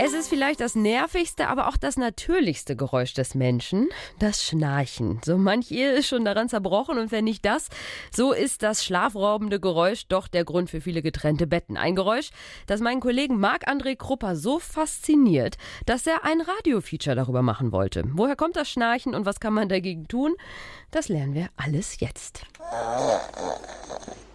Es ist vielleicht das nervigste, aber auch das natürlichste Geräusch des Menschen, das Schnarchen. So manch Ehe ist schon daran zerbrochen und wenn nicht das, so ist das schlafraubende Geräusch doch der Grund für viele getrennte Betten. Ein Geräusch, das meinen Kollegen Marc-André Krupper so fasziniert, dass er ein Radiofeature darüber machen wollte. Woher kommt das Schnarchen und was kann man dagegen tun? Das lernen wir alles jetzt.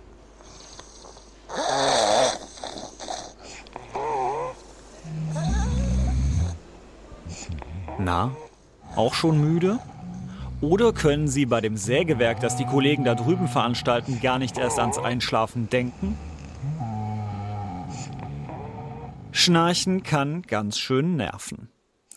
Na, auch schon müde? Oder können Sie bei dem Sägewerk, das die Kollegen da drüben veranstalten, gar nicht erst ans Einschlafen denken? Schnarchen kann ganz schön nerven.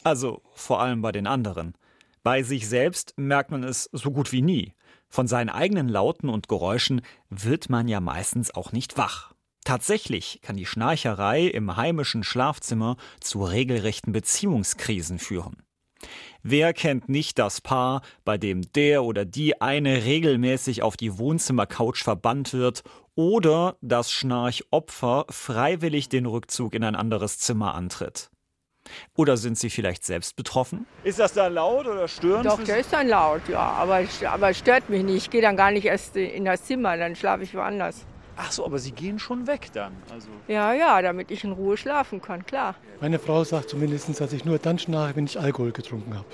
Also vor allem bei den anderen. Bei sich selbst merkt man es so gut wie nie. Von seinen eigenen Lauten und Geräuschen wird man ja meistens auch nicht wach. Tatsächlich kann die Schnarcherei im heimischen Schlafzimmer zu regelrechten Beziehungskrisen führen. Wer kennt nicht das Paar, bei dem der oder die eine regelmäßig auf die Wohnzimmercouch verbannt wird oder das Schnarchopfer freiwillig den Rückzug in ein anderes Zimmer antritt? Oder sind Sie vielleicht selbst betroffen? Ist das dann laut oder störend? Doch, der ist dann laut, ja. Aber, aber stört mich nicht. Ich gehe dann gar nicht erst in das Zimmer, dann schlafe ich woanders. Ach so, aber Sie gehen schon weg dann. Also Ja, ja, damit ich in Ruhe schlafen kann, klar. Meine Frau sagt zumindest, dass ich nur dann schnarche, wenn ich Alkohol getrunken habe.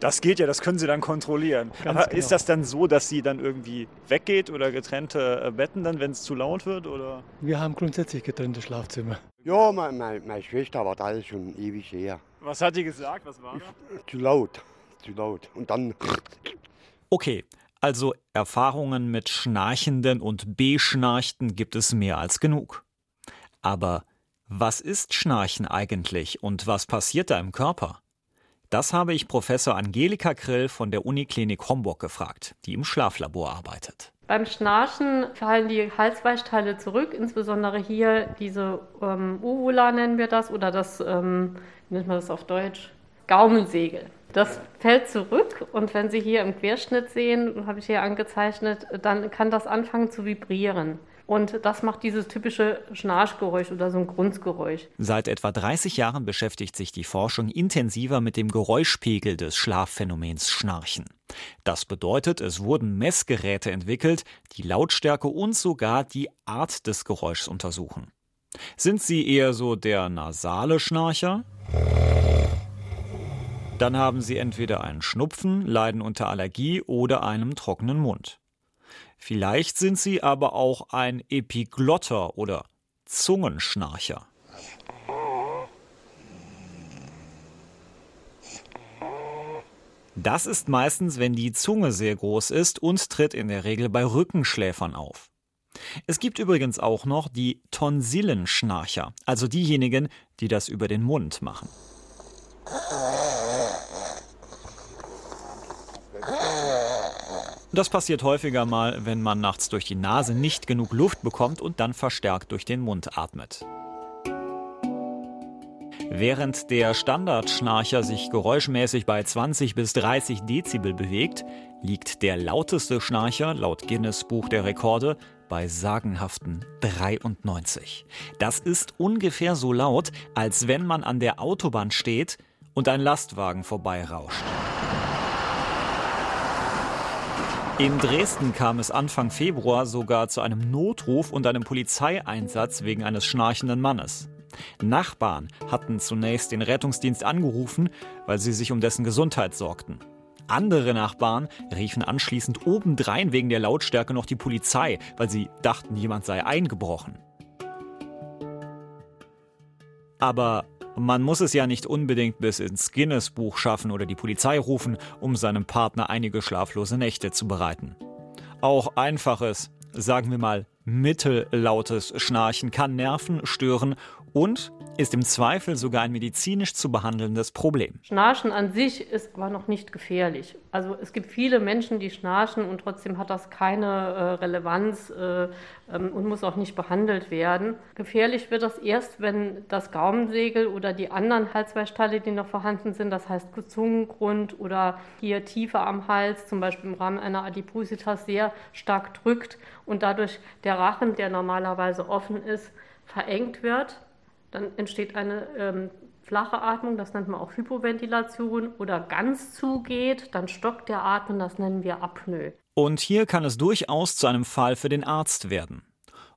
das geht ja, das können Sie dann kontrollieren. Ganz aber genau. ist das dann so, dass sie dann irgendwie weggeht oder getrennte äh, Betten dann, wenn es zu laut wird? Oder? Wir haben grundsätzlich getrennte Schlafzimmer. Ja, meine, meine, meine Schwester, aber das ist schon ewig her. Was hat die gesagt? Was war da? Zu laut, zu laut. Und dann Okay, also Erfahrungen mit Schnarchenden und Beschnarchten gibt es mehr als genug. Aber was ist Schnarchen eigentlich und was passiert da im Körper? Das habe ich Professor Angelika Krill von der Uniklinik Homburg gefragt, die im Schlaflabor arbeitet. Beim Schnarchen fallen die Halsweichteile zurück, insbesondere hier diese ähm, Uvula nennen wir das oder das, ähm, nennt man das auf Deutsch? Gaumensegel. Das fällt zurück und wenn Sie hier im Querschnitt sehen, habe ich hier angezeichnet, dann kann das anfangen zu vibrieren. Und das macht dieses typische Schnarchgeräusch oder so ein Grunzgeräusch. Seit etwa 30 Jahren beschäftigt sich die Forschung intensiver mit dem Geräuschpegel des Schlafphänomens Schnarchen. Das bedeutet, es wurden Messgeräte entwickelt, die Lautstärke und sogar die Art des Geräuschs untersuchen. Sind Sie eher so der nasale Schnarcher? Dann haben Sie entweder einen Schnupfen, leiden unter Allergie oder einem trockenen Mund. Vielleicht sind Sie aber auch ein Epiglotter oder Zungenschnarcher. Das ist meistens, wenn die Zunge sehr groß ist und tritt in der Regel bei Rückenschläfern auf. Es gibt übrigens auch noch die Tonsillenschnarcher, also diejenigen, die das über den Mund machen. Das passiert häufiger mal, wenn man nachts durch die Nase nicht genug Luft bekommt und dann verstärkt durch den Mund atmet. Während der Standardschnarcher sich geräuschmäßig bei 20 bis 30 Dezibel bewegt, liegt der lauteste Schnarcher laut Guinness Buch der Rekorde bei sagenhaften 93. Das ist ungefähr so laut, als wenn man an der Autobahn steht und ein Lastwagen vorbeirauscht. In Dresden kam es Anfang Februar sogar zu einem Notruf und einem Polizeieinsatz wegen eines schnarchenden Mannes. Nachbarn hatten zunächst den Rettungsdienst angerufen, weil sie sich um dessen Gesundheit sorgten. Andere Nachbarn riefen anschließend obendrein wegen der Lautstärke noch die Polizei, weil sie dachten, jemand sei eingebrochen. Aber man muss es ja nicht unbedingt bis ins Guinness-Buch schaffen oder die Polizei rufen, um seinem Partner einige schlaflose Nächte zu bereiten. Auch einfaches, sagen wir mal, mittellautes Schnarchen kann Nerven stören und ist im Zweifel sogar ein medizinisch zu behandelndes Problem. Schnarchen an sich ist aber noch nicht gefährlich. Also es gibt viele Menschen, die schnarchen und trotzdem hat das keine äh, Relevanz äh, ähm, und muss auch nicht behandelt werden. Gefährlich wird das erst, wenn das Gaumensegel oder die anderen Halsweichteile, die noch vorhanden sind, das heißt Zungengrund oder hier tiefer am Hals, zum Beispiel im Rahmen einer Adipositas, sehr stark drückt und dadurch der Rachen, der normalerweise offen ist, verengt wird. Dann entsteht eine ähm, flache Atmung, das nennt man auch Hypoventilation, oder ganz zugeht, dann stockt der Atmen, das nennen wir Apnoe. Und hier kann es durchaus zu einem Fall für den Arzt werden.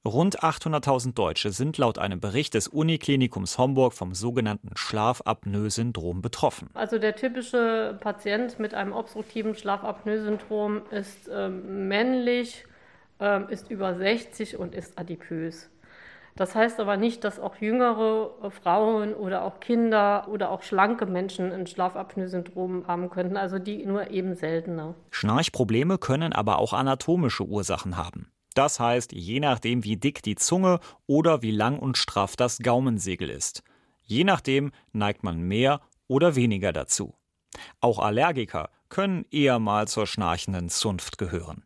Rund 800.000 Deutsche sind laut einem Bericht des Uniklinikums Homburg vom sogenannten Schlafapnoe-Syndrom betroffen. Also der typische Patient mit einem obstruktiven Schlafapnoe-Syndrom ist äh, männlich, äh, ist über 60 und ist adipös. Das heißt aber nicht, dass auch jüngere äh, Frauen oder auch Kinder oder auch schlanke Menschen ein Schlafapnoe-Syndrom haben könnten, also die nur eben seltener. Schnarchprobleme können aber auch anatomische Ursachen haben. Das heißt, je nachdem, wie dick die Zunge oder wie lang und straff das Gaumensegel ist. Je nachdem neigt man mehr oder weniger dazu. Auch Allergiker können eher mal zur schnarchenden Zunft gehören.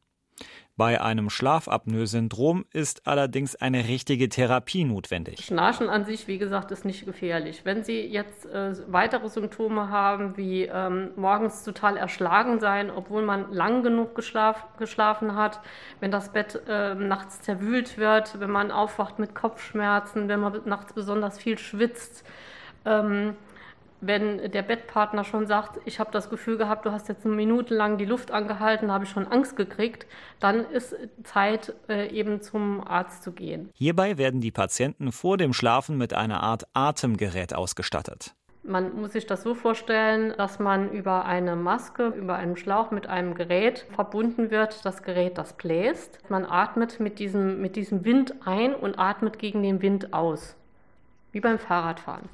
Bei einem Schlafapnoe-Syndrom ist allerdings eine richtige Therapie notwendig. Schnarchen an sich, wie gesagt, ist nicht gefährlich. Wenn Sie jetzt äh, weitere Symptome haben, wie ähm, morgens total erschlagen sein, obwohl man lang genug geschlaf geschlafen hat, wenn das Bett äh, nachts zerwühlt wird, wenn man aufwacht mit Kopfschmerzen, wenn man nachts besonders viel schwitzt, ähm, wenn der Bettpartner schon sagt, ich habe das Gefühl gehabt, du hast jetzt eine Minute lang die Luft angehalten, habe ich schon Angst gekriegt, dann ist Zeit, äh, eben zum Arzt zu gehen. Hierbei werden die Patienten vor dem Schlafen mit einer Art Atemgerät ausgestattet. Man muss sich das so vorstellen, dass man über eine Maske, über einen Schlauch mit einem Gerät verbunden wird. Das Gerät, das bläst. Man atmet mit diesem, mit diesem Wind ein und atmet gegen den Wind aus. Wie beim Fahrradfahren.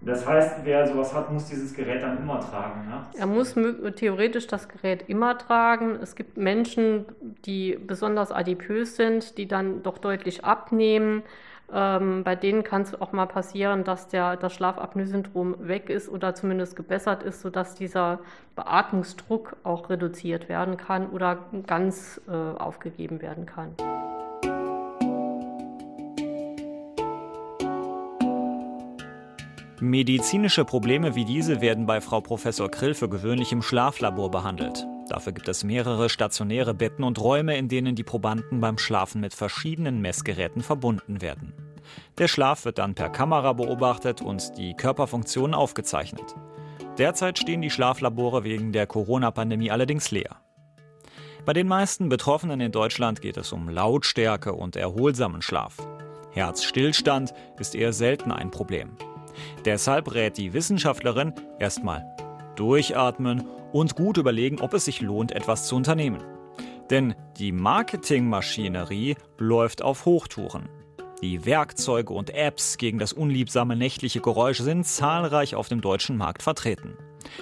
Das heißt, wer sowas hat, muss dieses Gerät dann immer tragen. Ne? Er muss theoretisch das Gerät immer tragen. Es gibt Menschen, die besonders adipös sind, die dann doch deutlich abnehmen. Ähm, bei denen kann es auch mal passieren, dass der, das Schlafapnoe-Syndrom weg ist oder zumindest gebessert ist, sodass dieser Beatmungsdruck auch reduziert werden kann oder ganz äh, aufgegeben werden kann. Medizinische Probleme wie diese werden bei Frau Professor Krill für gewöhnlich im Schlaflabor behandelt. Dafür gibt es mehrere stationäre Betten und Räume, in denen die Probanden beim Schlafen mit verschiedenen Messgeräten verbunden werden. Der Schlaf wird dann per Kamera beobachtet und die Körperfunktionen aufgezeichnet. Derzeit stehen die Schlaflabore wegen der Corona-Pandemie allerdings leer. Bei den meisten Betroffenen in Deutschland geht es um Lautstärke und erholsamen Schlaf. Herzstillstand ist eher selten ein Problem. Deshalb rät die Wissenschaftlerin erstmal durchatmen und gut überlegen, ob es sich lohnt, etwas zu unternehmen. Denn die Marketingmaschinerie läuft auf Hochtouren. Die Werkzeuge und Apps gegen das unliebsame nächtliche Geräusch sind zahlreich auf dem deutschen Markt vertreten.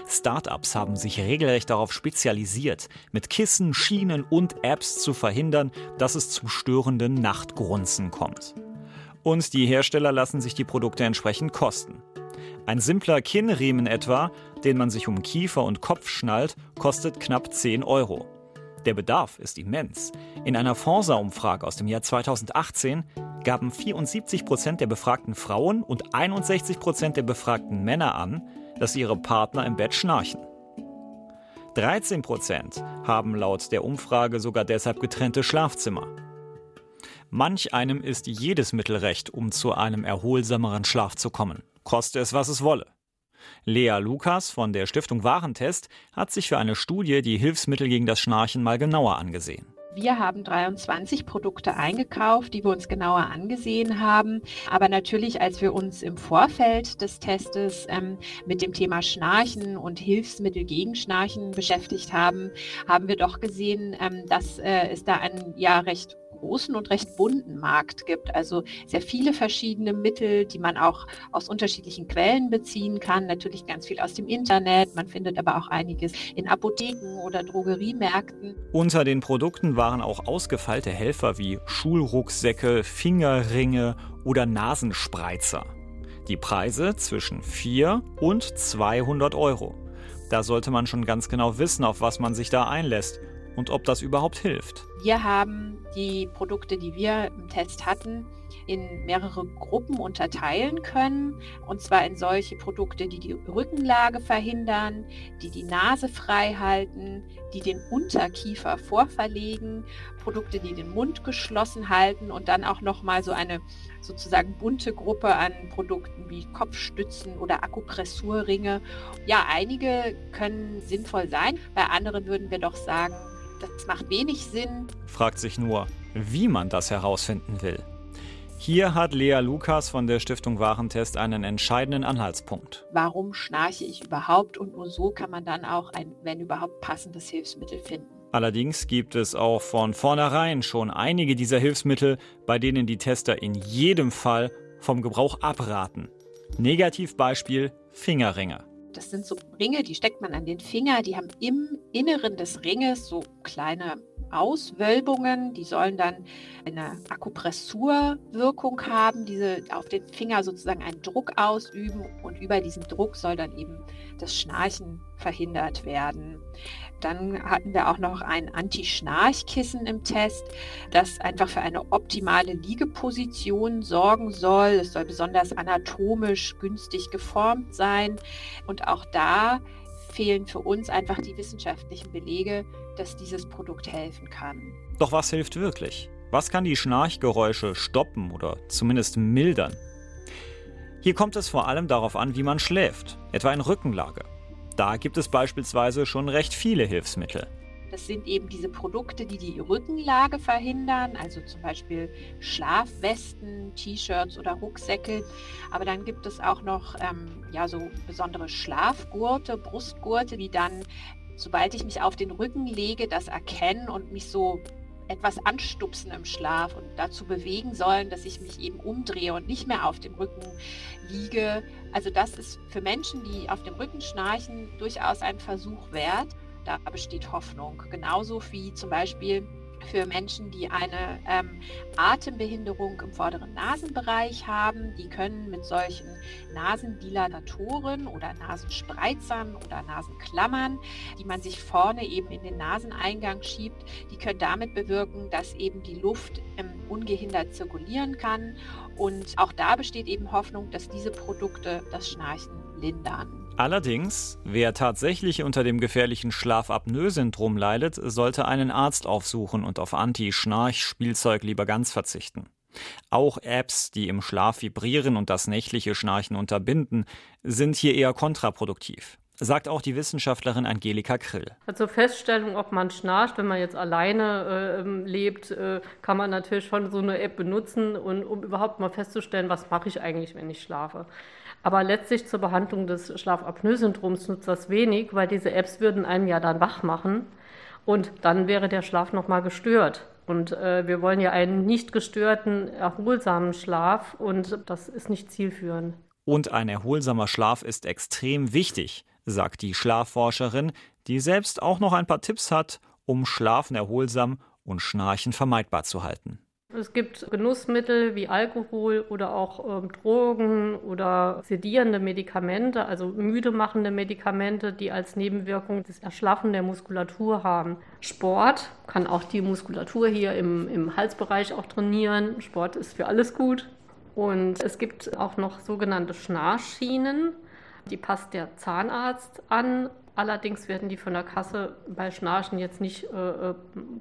Startups haben sich regelrecht darauf spezialisiert, mit Kissen, Schienen und Apps zu verhindern, dass es zu störenden Nachtgrunzen kommt. Und die Hersteller lassen sich die Produkte entsprechend kosten. Ein simpler Kinnriemen etwa, den man sich um Kiefer und Kopf schnallt, kostet knapp 10 Euro. Der Bedarf ist immens. In einer Forsa-Umfrage aus dem Jahr 2018 gaben 74 Prozent der befragten Frauen und 61 Prozent der befragten Männer an, dass ihre Partner im Bett schnarchen. 13 Prozent haben laut der Umfrage sogar deshalb getrennte Schlafzimmer. Manch einem ist jedes Mittel recht, um zu einem erholsameren Schlaf zu kommen. Koste es, was es wolle. Lea Lukas von der Stiftung Warentest hat sich für eine Studie die Hilfsmittel gegen das Schnarchen mal genauer angesehen. Wir haben 23 Produkte eingekauft, die wir uns genauer angesehen haben. Aber natürlich, als wir uns im Vorfeld des Testes ähm, mit dem Thema Schnarchen und Hilfsmittel gegen Schnarchen beschäftigt haben, haben wir doch gesehen, ähm, dass äh, es da ein ja recht großen und recht bunten Markt gibt. Also sehr viele verschiedene Mittel, die man auch aus unterschiedlichen Quellen beziehen kann. Natürlich ganz viel aus dem Internet. Man findet aber auch einiges in Apotheken oder Drogeriemärkten. Unter den Produkten waren auch ausgefeilte Helfer wie Schulrucksäcke, Fingerringe oder Nasenspreizer. Die Preise zwischen 4 und 200 Euro. Da sollte man schon ganz genau wissen, auf was man sich da einlässt und ob das überhaupt hilft. Wir haben die Produkte, die wir im Test hatten, in mehrere Gruppen unterteilen können. Und zwar in solche Produkte, die die Rückenlage verhindern, die die Nase frei halten, die den Unterkiefer vorverlegen, Produkte, die den Mund geschlossen halten und dann auch nochmal so eine sozusagen bunte Gruppe an Produkten wie Kopfstützen oder Akupressurringe. Ja, einige können sinnvoll sein, bei anderen würden wir doch sagen, das macht wenig Sinn. Fragt sich nur, wie man das herausfinden will. Hier hat Lea Lukas von der Stiftung Warentest einen entscheidenden Anhaltspunkt. Warum schnarche ich überhaupt? Und nur so kann man dann auch ein, wenn überhaupt, passendes Hilfsmittel finden. Allerdings gibt es auch von vornherein schon einige dieser Hilfsmittel, bei denen die Tester in jedem Fall vom Gebrauch abraten. Negativbeispiel Fingerringe. Das sind so Ringe, die steckt man an den Finger, die haben im Inneren des Ringes so kleine Auswölbungen, die sollen dann eine Akupressurwirkung haben, diese auf den Finger sozusagen einen Druck ausüben. Und über diesen Druck soll dann eben das Schnarchen verhindert werden. Dann hatten wir auch noch ein Anti-Schnarchkissen im Test, das einfach für eine optimale Liegeposition sorgen soll. Es soll besonders anatomisch günstig geformt sein und auch da fehlen für uns einfach die wissenschaftlichen Belege, dass dieses Produkt helfen kann. Doch was hilft wirklich? Was kann die Schnarchgeräusche stoppen oder zumindest mildern? Hier kommt es vor allem darauf an, wie man schläft, etwa in Rückenlage. Da gibt es beispielsweise schon recht viele Hilfsmittel. Das sind eben diese Produkte, die die Rückenlage verhindern, also zum Beispiel Schlafwesten, T-Shirts oder Rucksäcke. Aber dann gibt es auch noch ähm, ja, so besondere Schlafgurte, Brustgurte, die dann, sobald ich mich auf den Rücken lege, das erkennen und mich so etwas anstupsen im Schlaf und dazu bewegen sollen, dass ich mich eben umdrehe und nicht mehr auf dem Rücken liege. Also das ist für Menschen, die auf dem Rücken schnarchen, durchaus ein Versuch wert. Da besteht Hoffnung. Genauso wie zum Beispiel für Menschen, die eine ähm, Atembehinderung im vorderen Nasenbereich haben. Die können mit solchen Nasendilatoren oder Nasenspreizern oder Nasenklammern, die man sich vorne eben in den Naseneingang schiebt, die können damit bewirken, dass eben die Luft ähm, ungehindert zirkulieren kann. Und auch da besteht eben Hoffnung, dass diese Produkte das Schnarchen lindern. Allerdings, wer tatsächlich unter dem gefährlichen Schlafapnoe-Syndrom leidet, sollte einen Arzt aufsuchen und auf Anti-Schnarch-Spielzeug lieber ganz verzichten. Auch Apps, die im Schlaf vibrieren und das nächtliche Schnarchen unterbinden, sind hier eher kontraproduktiv. Sagt auch die Wissenschaftlerin Angelika Krill. Also Feststellung, ob man schnarcht, wenn man jetzt alleine äh, lebt, äh, kann man natürlich schon so eine App benutzen, und, um überhaupt mal festzustellen, was mache ich eigentlich, wenn ich schlafe. Aber letztlich zur Behandlung des Schlafapnoe-Syndroms nutzt das wenig, weil diese Apps würden einen ja dann wach machen und dann wäre der Schlaf nochmal gestört. Und äh, wir wollen ja einen nicht gestörten, erholsamen Schlaf und das ist nicht zielführend. Und ein erholsamer Schlaf ist extrem wichtig, sagt die Schlafforscherin, die selbst auch noch ein paar Tipps hat, um Schlafen erholsam und Schnarchen vermeidbar zu halten. Es gibt Genussmittel wie Alkohol oder auch ähm, Drogen oder sedierende Medikamente, also müde machende Medikamente, die als Nebenwirkung das Erschlaffen der Muskulatur haben. Sport kann auch die Muskulatur hier im, im Halsbereich auch trainieren. Sport ist für alles gut. Und es gibt auch noch sogenannte Schnarchschienen. Die passt der Zahnarzt an, Allerdings werden die von der Kasse bei Schnarchen jetzt nicht äh, äh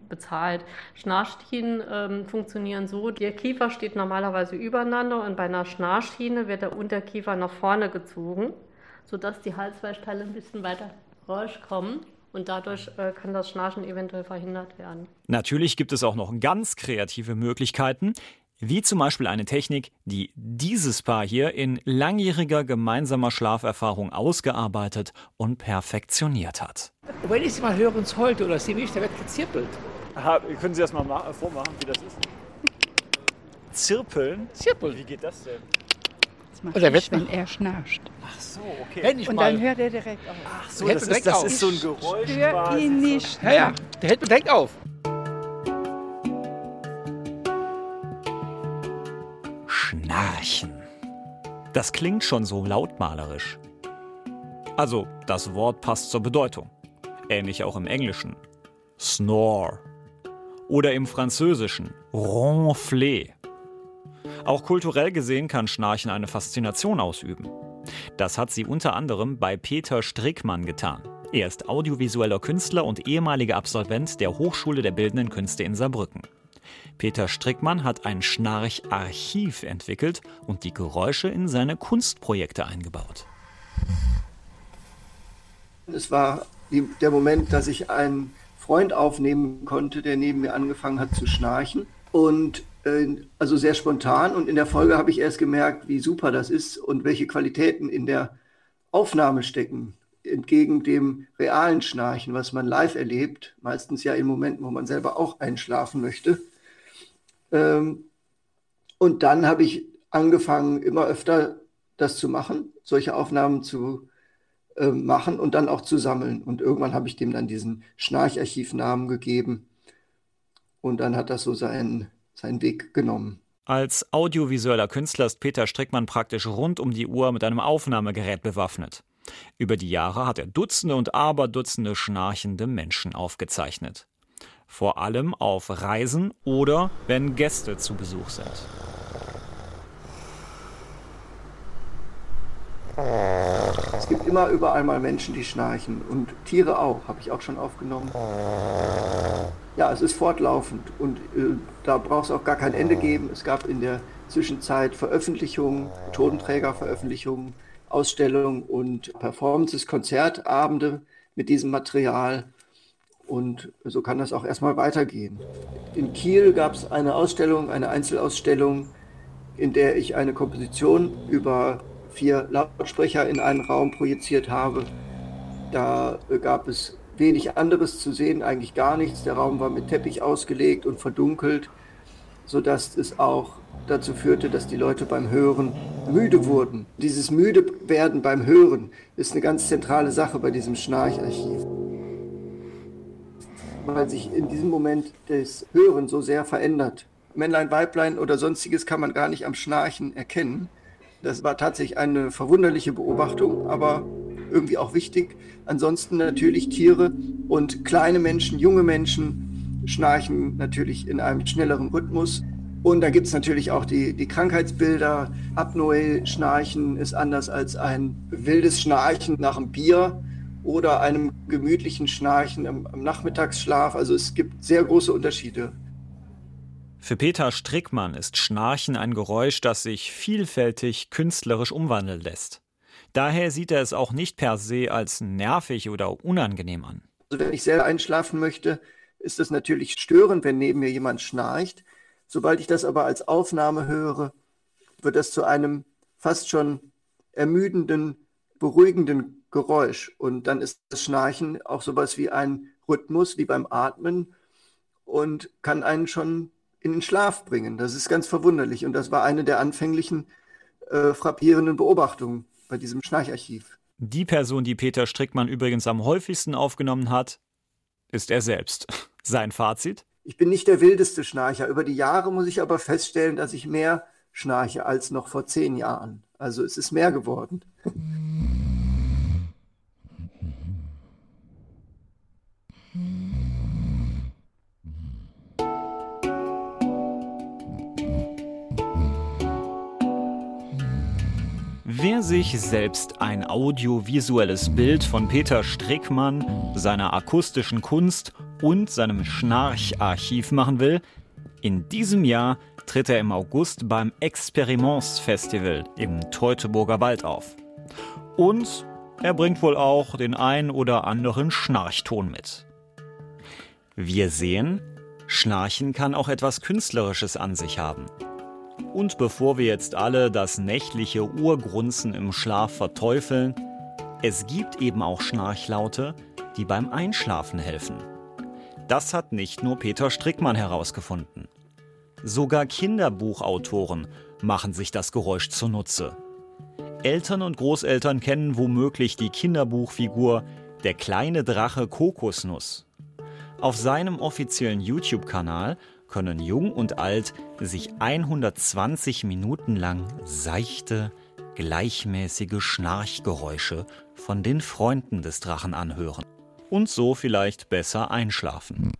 bezahlt. Schnarchschienen äh, funktionieren so, der Kiefer steht normalerweise übereinander und bei einer Schnarchschiene wird der Unterkiefer nach vorne gezogen, sodass die Halsweichteile ein bisschen weiter rauskommen. Und dadurch äh, kann das Schnarchen eventuell verhindert werden. Natürlich gibt es auch noch ganz kreative Möglichkeiten. Wie zum Beispiel eine Technik, die dieses Paar hier in langjähriger gemeinsamer Schlaferfahrung ausgearbeitet und perfektioniert hat. Wenn ich Sie mal höre ins Holte oder Sie mich, da wird gezirpelt. Aha, können Sie das mal vormachen, wie das ist? Zirpeln? Zirpeln. Wie geht das denn? Das macht Oder ich, wenn er schnarcht. Ach so, okay. Wenn ich und mal dann hört er direkt auf. Ach so, das, ist, das ist, so ein Geräusch. Stört ihn nicht. Ja, ja, der hält mir direkt auf. Das klingt schon so lautmalerisch. Also, das Wort passt zur Bedeutung. Ähnlich auch im Englischen. Snore. Oder im Französischen. Ronfler. Auch kulturell gesehen kann Schnarchen eine Faszination ausüben. Das hat sie unter anderem bei Peter Strickmann getan. Er ist audiovisueller Künstler und ehemaliger Absolvent der Hochschule der Bildenden Künste in Saarbrücken. Peter Strickmann hat ein Schnarcharchiv entwickelt und die Geräusche in seine Kunstprojekte eingebaut. Es war der Moment, dass ich einen Freund aufnehmen konnte, der neben mir angefangen hat zu schnarchen. Und äh, also sehr spontan. Und in der Folge habe ich erst gemerkt, wie super das ist und welche Qualitäten in der Aufnahme stecken. Entgegen dem realen Schnarchen, was man live erlebt, meistens ja in Momenten, wo man selber auch einschlafen möchte. Ähm, und dann habe ich angefangen, immer öfter das zu machen, solche Aufnahmen zu äh, machen und dann auch zu sammeln. Und irgendwann habe ich dem dann diesen Schnarcharchivnamen gegeben. Und dann hat das so seinen, seinen Weg genommen. Als audiovisueller Künstler ist Peter Strickmann praktisch rund um die Uhr mit einem Aufnahmegerät bewaffnet. Über die Jahre hat er Dutzende und Aberdutzende schnarchende Menschen aufgezeichnet. Vor allem auf Reisen oder wenn Gäste zu Besuch sind. Es gibt immer überall mal Menschen, die schnarchen und Tiere auch, habe ich auch schon aufgenommen. Ja, es ist fortlaufend und äh, da braucht es auch gar kein Ende geben. Es gab in der Zwischenzeit Veröffentlichungen, Totenträgerveröffentlichungen, Ausstellungen und Performances, Konzertabende mit diesem Material. Und so kann das auch erstmal weitergehen. In Kiel gab es eine Ausstellung, eine Einzelausstellung, in der ich eine Komposition über vier Lautsprecher in einen Raum projiziert habe. Da gab es wenig anderes zu sehen, eigentlich gar nichts. Der Raum war mit Teppich ausgelegt und verdunkelt, sodass es auch dazu führte, dass die Leute beim Hören müde wurden. Dieses müde werden beim Hören ist eine ganz zentrale Sache bei diesem Schnarcharchiv. Weil sich in diesem Moment das Hören so sehr verändert. Männlein, Weiblein oder sonstiges kann man gar nicht am Schnarchen erkennen. Das war tatsächlich eine verwunderliche Beobachtung, aber irgendwie auch wichtig. Ansonsten natürlich Tiere und kleine Menschen, junge Menschen schnarchen natürlich in einem schnelleren Rhythmus. Und da gibt es natürlich auch die, die Krankheitsbilder. Apnoe-Schnarchen ist anders als ein wildes Schnarchen nach einem Bier oder einem gemütlichen Schnarchen im, im Nachmittagsschlaf. Also es gibt sehr große Unterschiede. Für Peter Strickmann ist Schnarchen ein Geräusch, das sich vielfältig künstlerisch umwandeln lässt. Daher sieht er es auch nicht per se als nervig oder unangenehm an. Also wenn ich selber einschlafen möchte, ist es natürlich störend, wenn neben mir jemand schnarcht. Sobald ich das aber als Aufnahme höre, wird das zu einem fast schon ermüdenden, beruhigenden Geräusch. Und dann ist das Schnarchen auch sowas wie ein Rhythmus, wie beim Atmen und kann einen schon in den Schlaf bringen. Das ist ganz verwunderlich. Und das war eine der anfänglichen äh, frappierenden Beobachtungen bei diesem Schnarcharchiv. Die Person, die Peter Strickmann übrigens am häufigsten aufgenommen hat, ist er selbst. Sein Fazit? Ich bin nicht der wildeste Schnarcher. Über die Jahre muss ich aber feststellen, dass ich mehr schnarche als noch vor zehn Jahren. Also es ist mehr geworden. Wer sich selbst ein audiovisuelles Bild von Peter Strickmann, seiner akustischen Kunst und seinem Schnarcharchiv machen will, in diesem Jahr tritt er im August beim Experiments Festival im Teutoburger Wald auf. Und er bringt wohl auch den ein oder anderen Schnarchton mit. Wir sehen, Schnarchen kann auch etwas Künstlerisches an sich haben. Und bevor wir jetzt alle das nächtliche Urgrunzen im Schlaf verteufeln, es gibt eben auch Schnarchlaute, die beim Einschlafen helfen. Das hat nicht nur Peter Strickmann herausgefunden. Sogar Kinderbuchautoren machen sich das Geräusch zunutze. Eltern und Großeltern kennen womöglich die Kinderbuchfigur Der kleine Drache Kokosnuss. Auf seinem offiziellen YouTube-Kanal können Jung und Alt sich 120 Minuten lang seichte, gleichmäßige Schnarchgeräusche von den Freunden des Drachen anhören und so vielleicht besser einschlafen.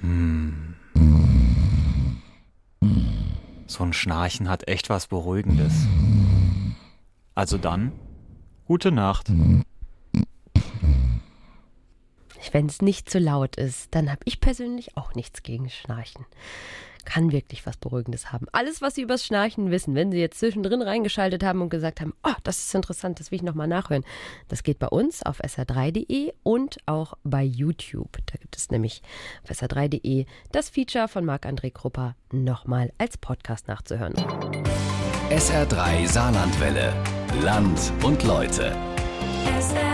Hm. So ein Schnarchen hat echt was Beruhigendes. Also dann, gute Nacht. Wenn es nicht zu laut ist, dann habe ich persönlich auch nichts gegen Schnarchen. Kann wirklich was Beruhigendes haben. Alles, was Sie übers Schnarchen wissen, wenn Sie jetzt zwischendrin reingeschaltet haben und gesagt haben, oh, das ist interessant, das will ich nochmal nachhören. Das geht bei uns auf sr3.de und auch bei YouTube. Da gibt es nämlich auf sr3.de das Feature von Marc-André Krupper nochmal als Podcast nachzuhören. SR3 Saarlandwelle. Land und Leute. SR3.